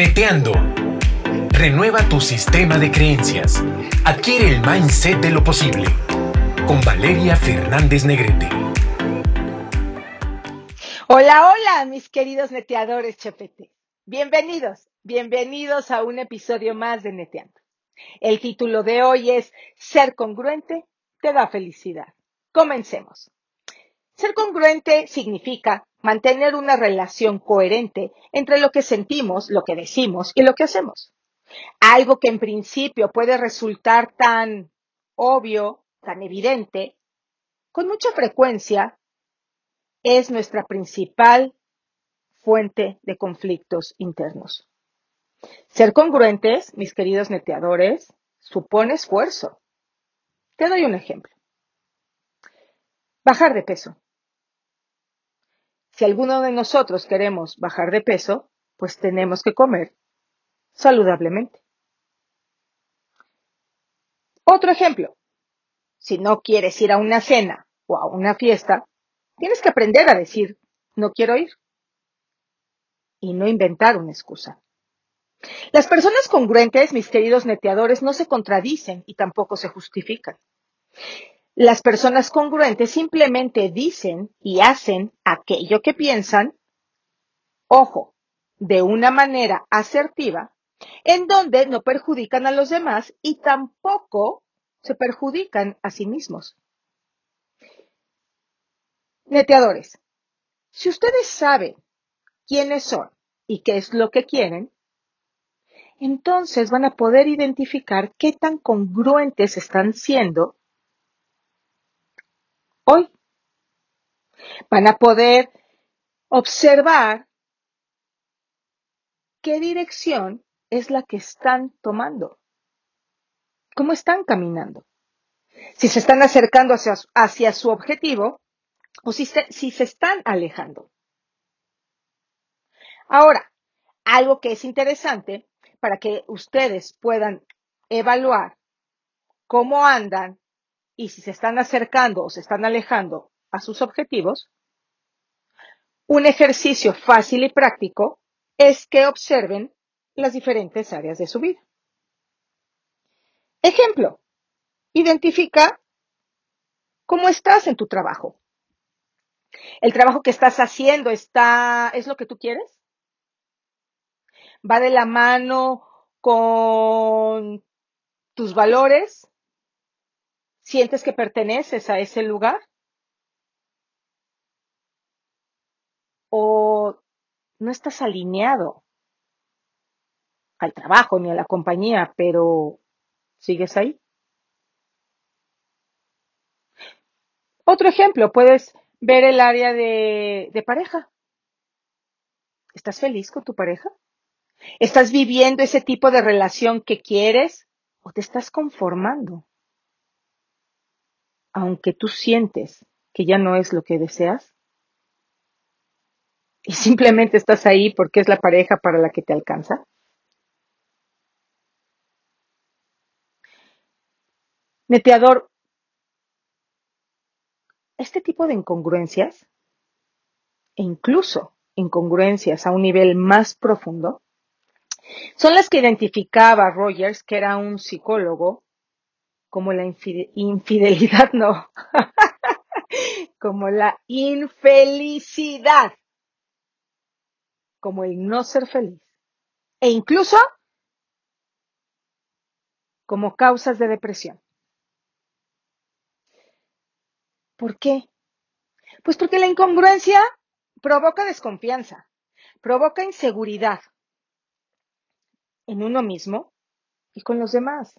Neteando. Renueva tu sistema de creencias. Adquiere el mindset de lo posible. Con Valeria Fernández Negrete. Hola, hola, mis queridos neteadores Chepete. Bienvenidos, bienvenidos a un episodio más de Neteando. El título de hoy es Ser congruente te da felicidad. Comencemos. Ser congruente significa mantener una relación coherente entre lo que sentimos, lo que decimos y lo que hacemos. Algo que en principio puede resultar tan obvio, tan evidente, con mucha frecuencia es nuestra principal fuente de conflictos internos. Ser congruentes, mis queridos neteadores, supone esfuerzo. Te doy un ejemplo. Bajar de peso. Si alguno de nosotros queremos bajar de peso, pues tenemos que comer saludablemente. Otro ejemplo. Si no quieres ir a una cena o a una fiesta, tienes que aprender a decir, no quiero ir. Y no inventar una excusa. Las personas congruentes, mis queridos neteadores, no se contradicen y tampoco se justifican. Las personas congruentes simplemente dicen y hacen aquello que piensan, ojo, de una manera asertiva, en donde no perjudican a los demás y tampoco se perjudican a sí mismos. Neteadores, si ustedes saben quiénes son y qué es lo que quieren, entonces van a poder identificar qué tan congruentes están siendo hoy. Van a poder observar qué dirección es la que están tomando, cómo están caminando, si se están acercando hacia, su objetivo o si se están alejando. Ahora, algo que es interesante para que ustedes puedan evaluar cómo andan y si se están acercando o se están alejando a sus objetivos, un ejercicio fácil y práctico es que observen las diferentes áreas de su vida. Ejemplo, identifica cómo estás en tu trabajo. ¿El trabajo que estás haciendo está, es lo que tú quieres? ¿Va de la mano con tus valores? ¿Sientes que perteneces a ese lugar? ¿O no estás alineado al trabajo ni a la compañía, pero sigues ahí? Otro ejemplo, puedes ver el área de, de pareja. ¿Estás feliz con tu pareja? ¿Estás viviendo ese tipo de relación que quieres o te estás conformando? Aunque tú sientes que ya no es lo que deseas? ¿Y simplemente estás ahí porque es la pareja para la que te alcanza? Neteador, este tipo de incongruencias, e incluso incongruencias a un nivel más profundo, son las que identificaba Rogers, que era un psicólogo como la infidelidad, no, como la infelicidad, como el no ser feliz, e incluso como causas de depresión. ¿Por qué? Pues porque la incongruencia provoca desconfianza, provoca inseguridad en uno mismo y con los demás.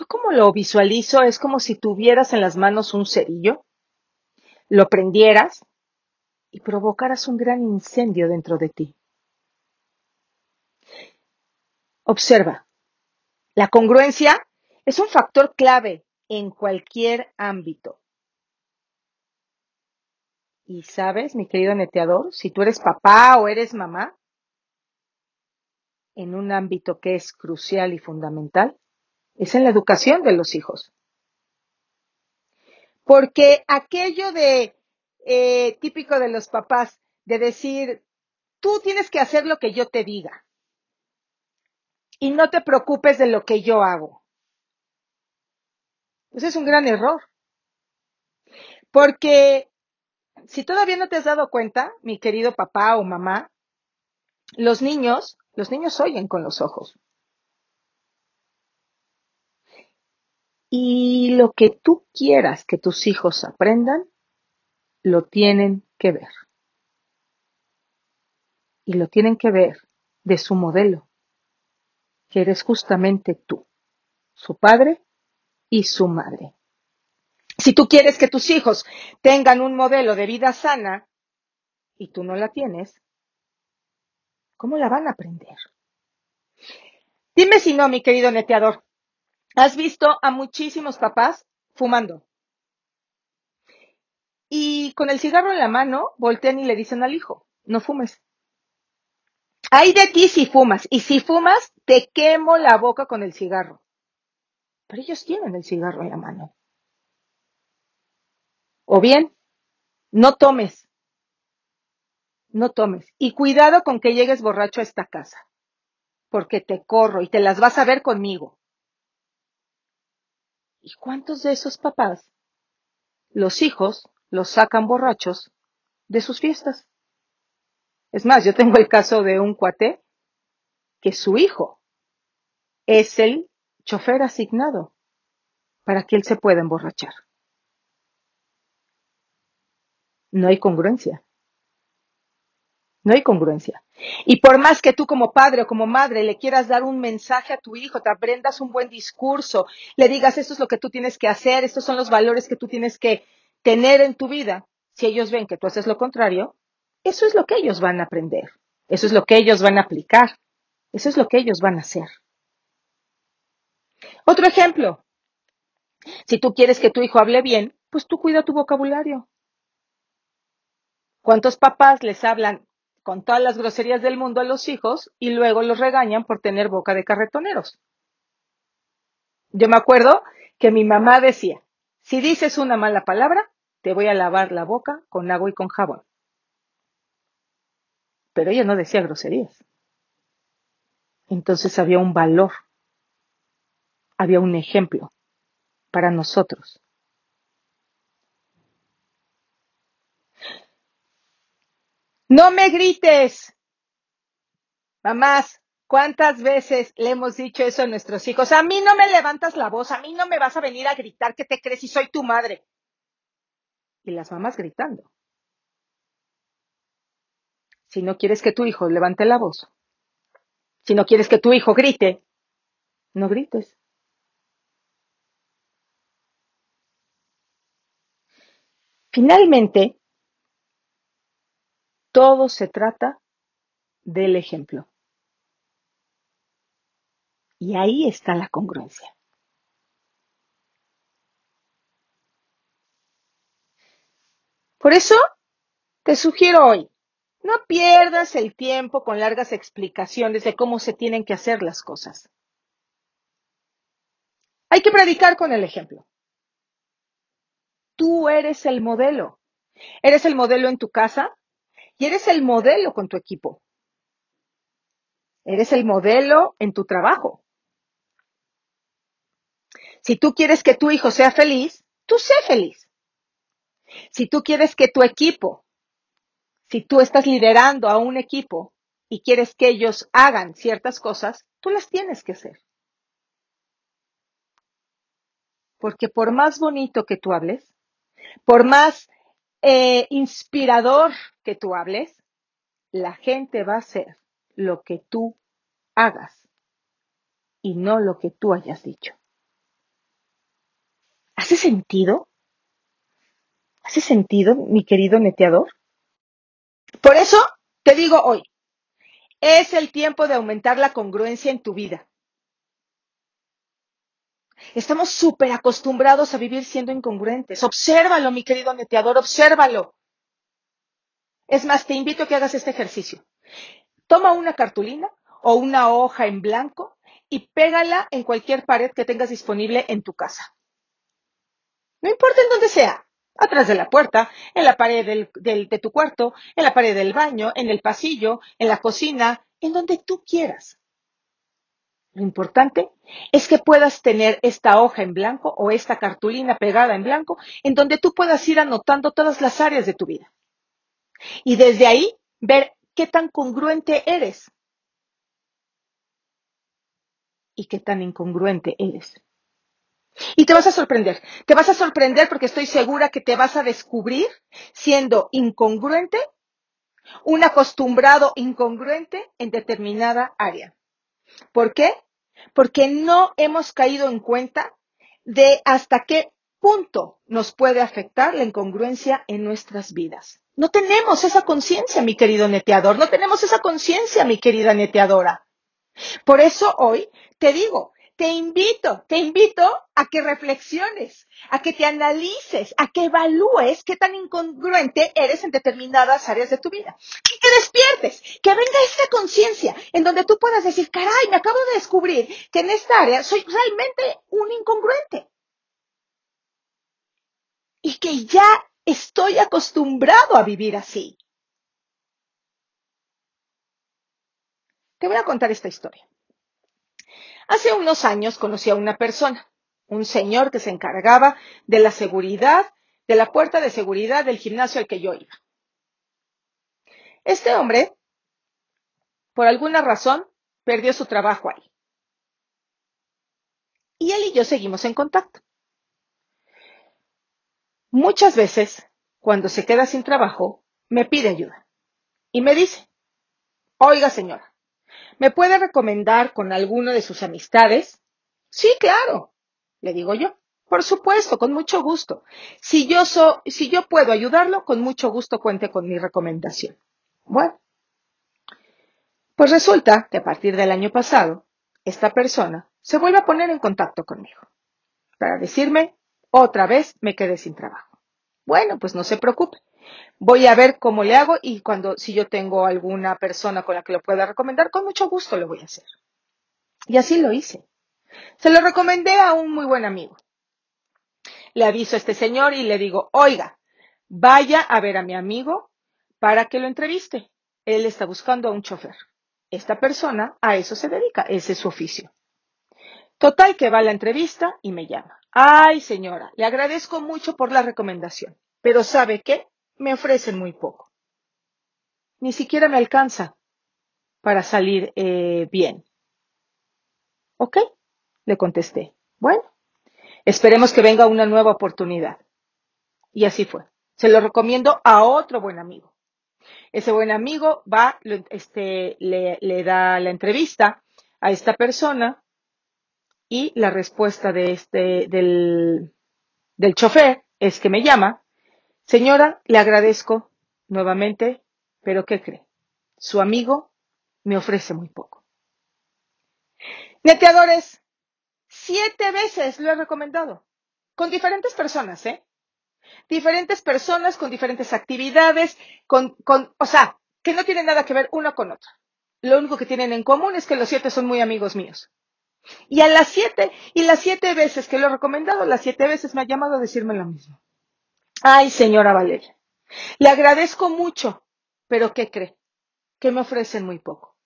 Yo como lo visualizo es como si tuvieras en las manos un cerillo, lo prendieras y provocaras un gran incendio dentro de ti. Observa, la congruencia es un factor clave en cualquier ámbito. Y sabes, mi querido neteador, si tú eres papá o eres mamá, en un ámbito que es crucial y fundamental, es en la educación de los hijos. Porque aquello de eh, típico de los papás, de decir, tú tienes que hacer lo que yo te diga. Y no te preocupes de lo que yo hago. Ese es un gran error. Porque si todavía no te has dado cuenta, mi querido papá o mamá, los niños, los niños oyen con los ojos. Y lo que tú quieras que tus hijos aprendan, lo tienen que ver. Y lo tienen que ver de su modelo, que eres justamente tú, su padre y su madre. Si tú quieres que tus hijos tengan un modelo de vida sana y tú no la tienes, ¿cómo la van a aprender? Dime si no, mi querido neteador. ¿Has visto a muchísimos papás fumando? Y con el cigarro en la mano, voltean y le dicen al hijo, no fumes. Hay de ti si fumas, y si fumas, te quemo la boca con el cigarro. Pero ellos tienen el cigarro en la mano. O bien, no tomes. No tomes. Y cuidado con que llegues borracho a esta casa. Porque te corro y te las vas a ver conmigo. ¿Y cuántos de esos papás, los hijos, los sacan borrachos de sus fiestas? Es más, yo tengo el caso de un cuate que su hijo es el chofer asignado para que él se pueda emborrachar. No hay congruencia. No hay congruencia. Y por más que tú como padre o como madre le quieras dar un mensaje a tu hijo, te aprendas un buen discurso, le digas esto es lo que tú tienes que hacer, estos son los valores que tú tienes que tener en tu vida, si ellos ven que tú haces lo contrario, eso es lo que ellos van a aprender, eso es lo que ellos van a aplicar, eso es lo que ellos van a hacer. Otro ejemplo. Si tú quieres que tu hijo hable bien, pues tú cuida tu vocabulario. ¿Cuántos papás les hablan con todas las groserías del mundo a los hijos y luego los regañan por tener boca de carretoneros? Yo me acuerdo que mi mamá decía, si dices una mala palabra, te voy a lavar la boca con agua y con jabón. Pero ella no decía groserías. Entonces había un valor había un ejemplo para nosotros. No me grites. Mamás, ¿cuántas veces le hemos dicho eso a nuestros hijos? A mí no me levantas la voz, a mí no me vas a venir a gritar que te crees y soy tu madre. Y las mamás gritando. Si no quieres que tu hijo levante la voz, si no quieres que tu hijo grite, no grites. Finalmente, todo se trata del ejemplo. Y ahí está la congruencia. Por eso, te sugiero hoy, no pierdas el tiempo con largas explicaciones de cómo se tienen que hacer las cosas. Hay que predicar con el ejemplo. Tú eres el modelo. Eres el modelo en tu casa y eres el modelo con tu equipo. Eres el modelo en tu trabajo. Si tú quieres que tu hijo sea feliz, tú sé feliz. Si tú quieres que tu equipo, si tú estás liderando a un equipo y quieres que ellos hagan ciertas cosas, tú las tienes que hacer. Porque por más bonito que tú hables, por más eh, inspirador que tú hables, la gente va a hacer lo que tú hagas y no lo que tú hayas dicho. ¿Hace sentido? ¿Hace sentido, mi querido neteador? Por eso te digo hoy, es el tiempo de aumentar la congruencia en tu vida. Estamos súper acostumbrados a vivir siendo incongruentes. Obsérvalo, mi querido neteador, obsérvalo. Es más, te invito a que hagas este ejercicio. Toma una cartulina o una hoja en blanco y pégala en cualquier pared que tengas disponible en tu casa. No importa en dónde sea. atrás de la puerta, en la pared del, de tu cuarto, en la pared del baño, en el pasillo, en la cocina, en donde tú quieras. Lo importante es que puedas tener esta hoja en blanco o esta cartulina pegada en blanco en donde tú puedas ir anotando todas las áreas de tu vida. Y desde ahí ver qué tan congruente eres y qué tan incongruente eres. Y te vas a sorprender, te vas a sorprender porque estoy segura que te vas a descubrir siendo incongruente, un acostumbrado incongruente en determinada área. ¿Por qué? Porque no hemos caído en cuenta de hasta qué punto nos puede afectar la incongruencia en nuestras vidas. No tenemos esa conciencia, mi querido neteador, no tenemos esa conciencia, mi querida neteadora. Por eso hoy te digo, te invito, te invito a que reflexiones, a que te analices, a que evalúes qué tan incongruente eres en determinadas áreas de tu vida. Y que despiertes, que venga esa conciencia en donde tú puedas decir, caray, me acabo de descubrir que en esta área soy realmente un incongruente. Y que ya estoy acostumbrado a vivir así. Te voy a contar esta historia. Hace unos años conocí a una persona, un señor que se encargaba de la seguridad, de la puerta de seguridad del gimnasio al que yo iba. Este hombre, por alguna razón, perdió su trabajo ahí. Y él y yo seguimos en contacto. Muchas veces, cuando se queda sin trabajo, me pide ayuda y me dice, oiga señora, ¿Me puede recomendar con alguno de sus amistades? Sí, claro, le digo yo. Por supuesto, con mucho gusto. Si yo, so, si yo puedo ayudarlo, con mucho gusto cuente con mi recomendación. Bueno, pues resulta que a partir del año pasado, esta persona se vuelve a poner en contacto conmigo para decirme, otra vez me quedé sin trabajo. Bueno, pues no se preocupe voy a ver cómo le hago y cuando, si yo tengo alguna persona con la que lo pueda recomendar, con mucho gusto lo voy a hacer. Y así lo hice. Se lo recomendé a un muy buen amigo. Le aviso a este señor y le digo, oiga, vaya a ver a mi amigo para que lo entreviste. Él está buscando a un chofer. Esta persona a eso se dedica, ese es su oficio. Total que va la entrevista y me llama. Ay, señora, le agradezco mucho por la recomendación, pero ¿sabe qué? me ofrecen muy poco. Ni siquiera me alcanza para salir eh, bien. ¿Ok? Le contesté. Bueno, esperemos que venga una nueva oportunidad. Y así fue. Se lo recomiendo a otro buen amigo. Ese buen amigo va, este, le, da la entrevista a esta persona y la respuesta de este, del, del chofer es que me llama Señora, le agradezco nuevamente, pero ¿qué cree? Su amigo me ofrece muy poco. Neteadores, siete veces lo he recomendado, con diferentes personas, ¿eh? Diferentes personas con diferentes actividades, con, con, o sea, que no tienen nada que ver una con otra. Lo único que tienen en común es que los siete son muy amigos míos. Y a las siete, y las siete veces que lo he recomendado, las siete veces me ha llamado a decirme lo mismo. Ay, señora Valeria, le agradezco mucho, pero ¿qué cree? Que me ofrecen muy poco.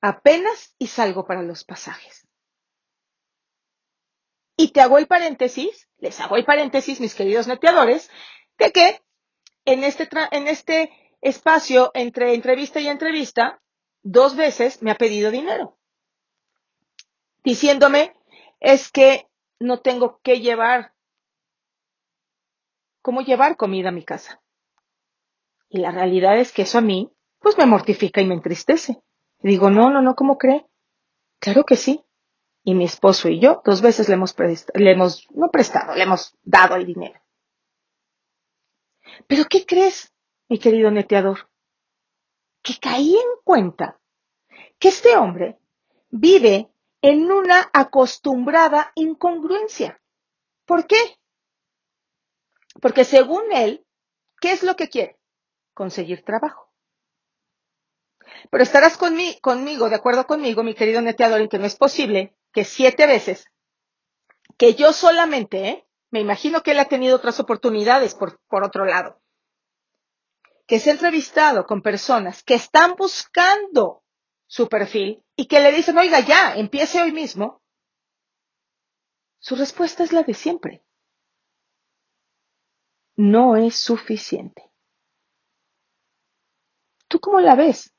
Apenas y salgo para los pasajes. Y te hago el paréntesis, les hago el paréntesis, mis queridos neteadores, de que en este, en este espacio entre entrevista y entrevista, dos veces me ha pedido dinero, diciéndome, es que no tengo que llevar cómo llevar comida a mi casa. Y la realidad es que eso a mí, pues me mortifica y me entristece. Y digo, no, no, no, ¿cómo cree? Claro que sí. Y mi esposo y yo dos veces le hemos, le hemos, no prestado, le hemos dado el dinero. Pero ¿qué crees, mi querido neteador? Que caí en cuenta que este hombre vive en una acostumbrada incongruencia. ¿Por qué? Porque según él, ¿qué es lo que quiere? Conseguir trabajo. Pero estarás conmigo, de acuerdo conmigo, mi querido neteador, en que no es posible que siete veces, que yo solamente, ¿eh? me imagino que él ha tenido otras oportunidades por, por otro lado, que se ha entrevistado con personas que están buscando su perfil y que le dicen, oiga, ya, empiece hoy mismo, su respuesta es la de siempre. No es suficiente. ¿Tú cómo la ves?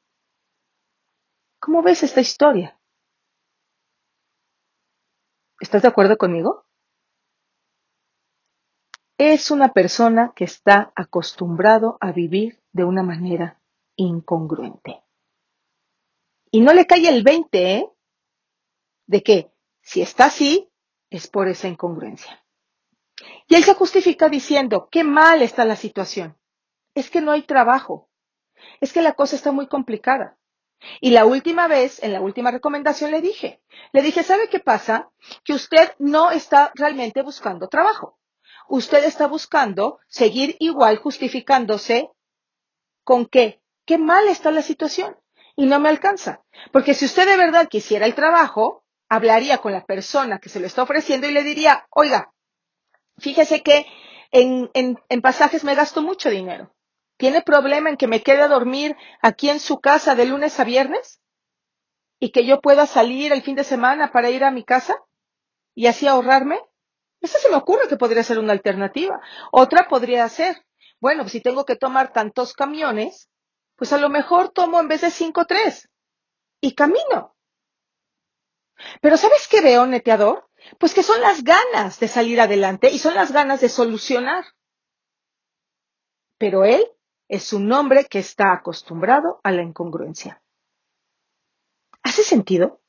¿Cómo ves esta historia? ¿Estás de acuerdo conmigo? Es una persona que está acostumbrado a vivir de una manera incongruente. Y no le cae el 20, ¿eh? De que si está así, es por esa incongruencia. Y él se justifica diciendo, qué mal está la situación. Es que no hay trabajo. Es que la cosa está muy complicada. Y la última vez, en la última recomendación, le dije, le dije, ¿sabe qué pasa? Que usted no está realmente buscando trabajo. Usted está buscando seguir igual justificándose con qué, qué mal está la situación. Y no me alcanza. Porque si usted de verdad quisiera el trabajo, hablaría con la persona que se lo está ofreciendo y le diría, oiga, fíjese que en, en, en pasajes me gasto mucho dinero. ¿Tiene problema en que me quede a dormir aquí en su casa de lunes a viernes? ¿Y que yo pueda salir el fin de semana para ir a mi casa? ¿Y así ahorrarme? Esa se me ocurre que podría ser una alternativa. Otra podría ser, bueno, si tengo que tomar tantos camiones, pues a lo mejor tomo en vez de cinco, tres. Y camino. Pero ¿sabes qué veo, neteador? Pues que son las ganas de salir adelante y son las ganas de solucionar. Pero él es un hombre que está acostumbrado a la incongruencia. ¿Hace sentido?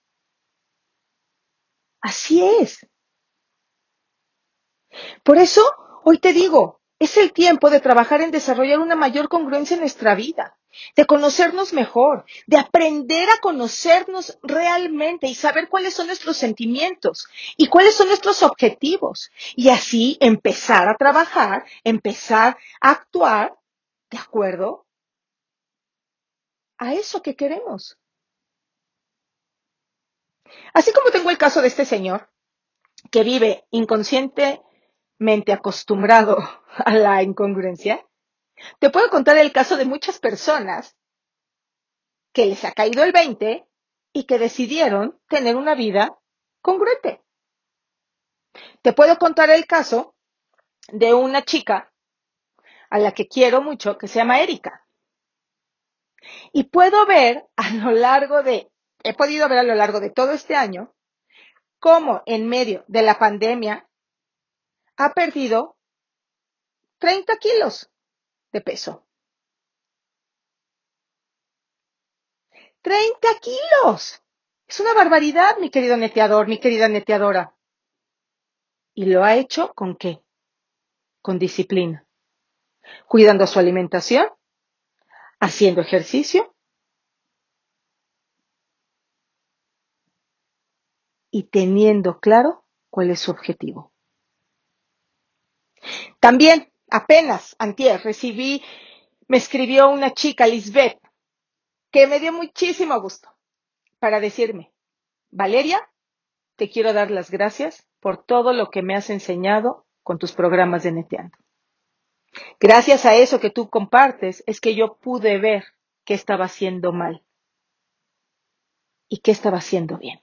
Así es. Por eso, hoy te digo, es el tiempo de trabajar en desarrollar una mayor congruencia en nuestra vida, de conocernos mejor, de aprender a conocernos realmente y saber cuáles son nuestros sentimientos y cuáles son nuestros objetivos. Y así empezar a trabajar, empezar a actuar ¿De acuerdo? A eso que queremos. Así como tengo el caso de este señor que vive inconscientemente acostumbrado a la incongruencia, te puedo contar el caso de muchas personas que les ha caído el 20 y que decidieron tener una vida congruente. Te puedo contar el caso de una chica a la que quiero mucho, que se llama Erika. Y puedo ver a lo largo de, he podido ver a lo largo de todo este año, cómo en medio de la pandemia ha perdido 30 kilos de peso. 30 kilos. Es una barbaridad, mi querido neteador, mi querida neteadora. ¿Y lo ha hecho con qué? Con disciplina cuidando su alimentación, haciendo ejercicio y teniendo claro cuál es su objetivo. También, apenas, antier, recibí, me escribió una chica, Lisbeth, que me dio muchísimo gusto para decirme, Valeria, te quiero dar las gracias por todo lo que me has enseñado con tus programas de Neteando. Gracias a eso que tú compartes es que yo pude ver qué estaba haciendo mal y qué estaba haciendo bien.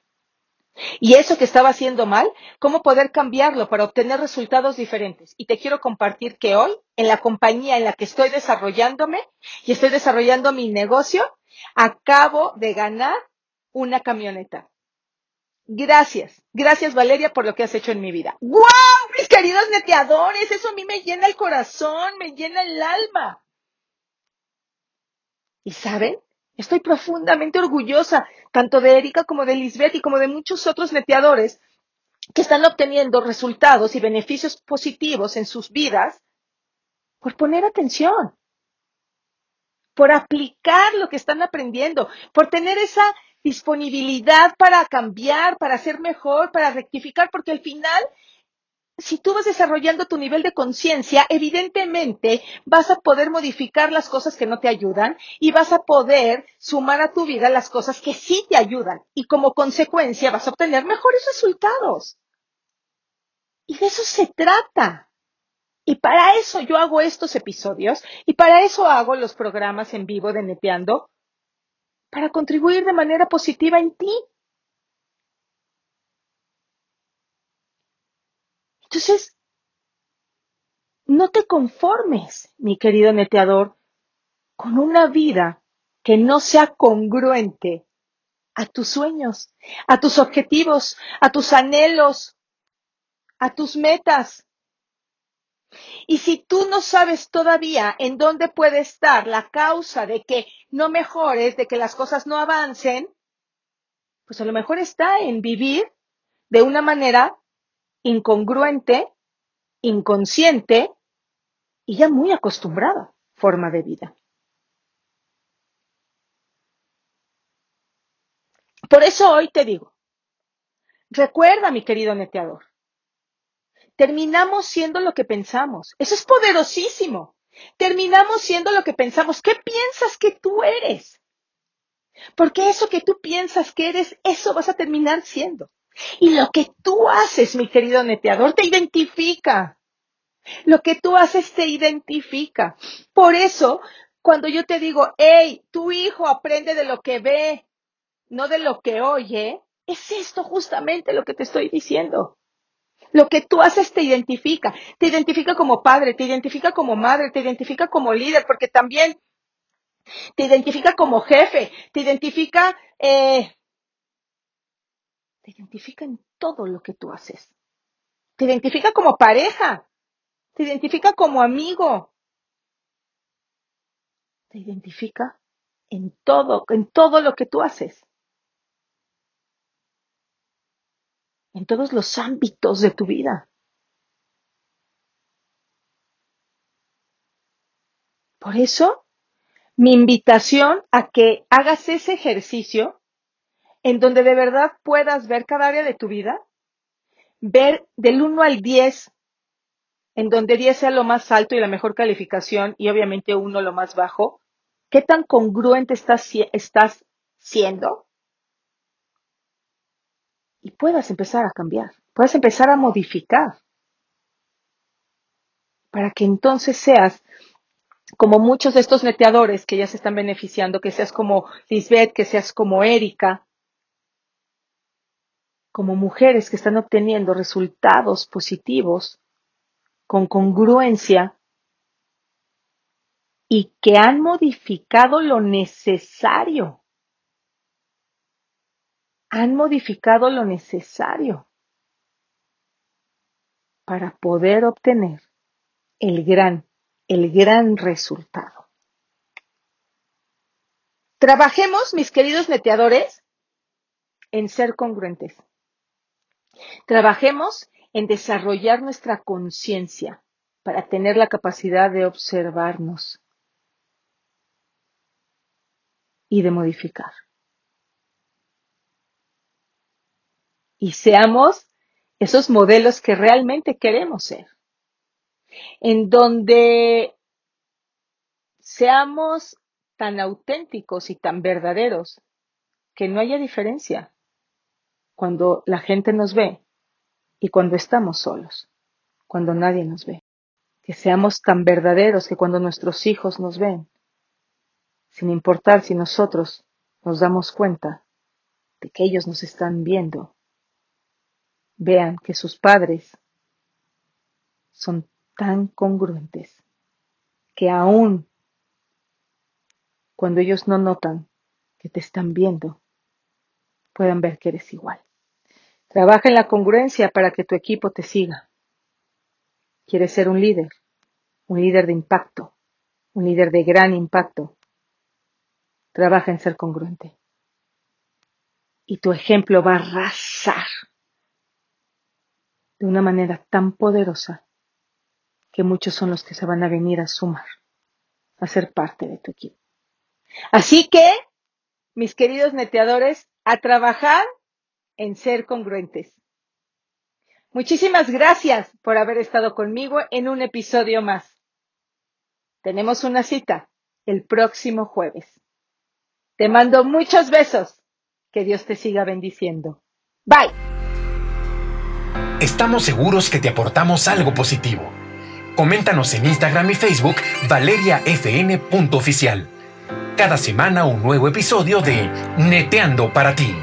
Y eso que estaba haciendo mal, cómo poder cambiarlo para obtener resultados diferentes. Y te quiero compartir que hoy, en la compañía en la que estoy desarrollándome y estoy desarrollando mi negocio, acabo de ganar una camioneta. Gracias, gracias Valeria por lo que has hecho en mi vida. ¡Guau! Mis queridos neteadores, eso a mí me llena el corazón, me llena el alma. ¿Y saben? Estoy profundamente orgullosa tanto de Erika como de Lisbeth y como de muchos otros neteadores que están obteniendo resultados y beneficios positivos en sus vidas por poner atención, por aplicar lo que están aprendiendo, por tener esa disponibilidad para cambiar, para ser mejor, para rectificar, porque al final, si tú vas desarrollando tu nivel de conciencia, evidentemente vas a poder modificar las cosas que no te ayudan y vas a poder sumar a tu vida las cosas que sí te ayudan y como consecuencia vas a obtener mejores resultados. Y de eso se trata. Y para eso yo hago estos episodios y para eso hago los programas en vivo de Neteando, para contribuir de manera positiva en ti. Entonces, no te conformes, mi querido neteador, con una vida que no sea congruente a tus sueños, a tus objetivos, a tus anhelos, a tus metas. Y si tú no sabes todavía en dónde puede estar la causa de que no mejores, de que las cosas no avancen, pues a lo mejor está en vivir de una manera incongruente, inconsciente y ya muy acostumbrada forma de vida. Por eso hoy te digo, recuerda, mi querido neteador, terminamos siendo lo que pensamos. Eso es poderosísimo. Terminamos siendo lo que pensamos. ¿Qué piensas que tú eres? Porque eso que tú piensas que eres, eso vas a terminar siendo. Y lo que tú haces, mi querido neteador, te identifica. Lo que tú haces te identifica. Por eso, cuando yo te digo, hey, tu hijo aprende de lo que ve, no de lo que oye, es esto justamente lo que te estoy diciendo. Lo que tú haces te identifica, te identifica como padre, te identifica como madre, te identifica como líder, porque también te identifica como jefe, te identifica, eh, te identifica en todo lo que tú haces. Te identifica como pareja, te identifica como amigo, te identifica en todo, en todo lo que tú haces. En todos los ámbitos de tu vida. Por eso, mi invitación a que hagas ese ejercicio en donde de verdad puedas ver cada área de tu vida, ver del 1 al 10, en donde 10 sea lo más alto y la mejor calificación y obviamente 1 lo más bajo, ¿qué tan congruente estás, estás siendo? Y puedas empezar a cambiar, puedas empezar a modificar, para que entonces seas como muchos de estos neteadores que ya se están beneficiando, que seas como Lisbeth, que seas como Erika, como mujeres que están obteniendo resultados positivos con congruencia y que han modificado lo necesario han modificado lo necesario para poder obtener el gran, el gran resultado. Trabajemos, mis queridos neteadores, en ser congruentes. Trabajemos en desarrollar nuestra conciencia para tener la capacidad de observarnos y de modificar. Y seamos esos modelos que realmente queremos ser, en donde seamos tan auténticos y tan verdaderos que no haya diferencia cuando la gente nos ve y cuando estamos solos, cuando nadie nos ve. Que seamos tan verdaderos que cuando nuestros hijos nos ven, sin importar si nosotros nos damos cuenta de que ellos nos están viendo, vean que sus padres son tan congruentes que aún cuando ellos no notan que te están viendo, puedan ver que eres igual. Trabaja en la congruencia para que tu equipo te siga. ¿Quieres ser un líder? Un líder de impacto, un líder de gran impacto. Trabaja en ser congruente. Y tu ejemplo va a arrasar de una manera tan poderosa que muchos son los que se van a venir a sumar, a ser parte de tu equipo. Así que, mis queridos neteadores, a trabajar en ser congruentes. Muchísimas gracias por haber estado conmigo en un episodio más. Tenemos una cita el próximo jueves. Te mando muchos besos. Que Dios te siga bendiciendo. Bye. Estamos seguros que te aportamos algo positivo. Coméntanos en Instagram y Facebook valeriafn.oficial. Cada semana un nuevo episodio de Neteando para ti.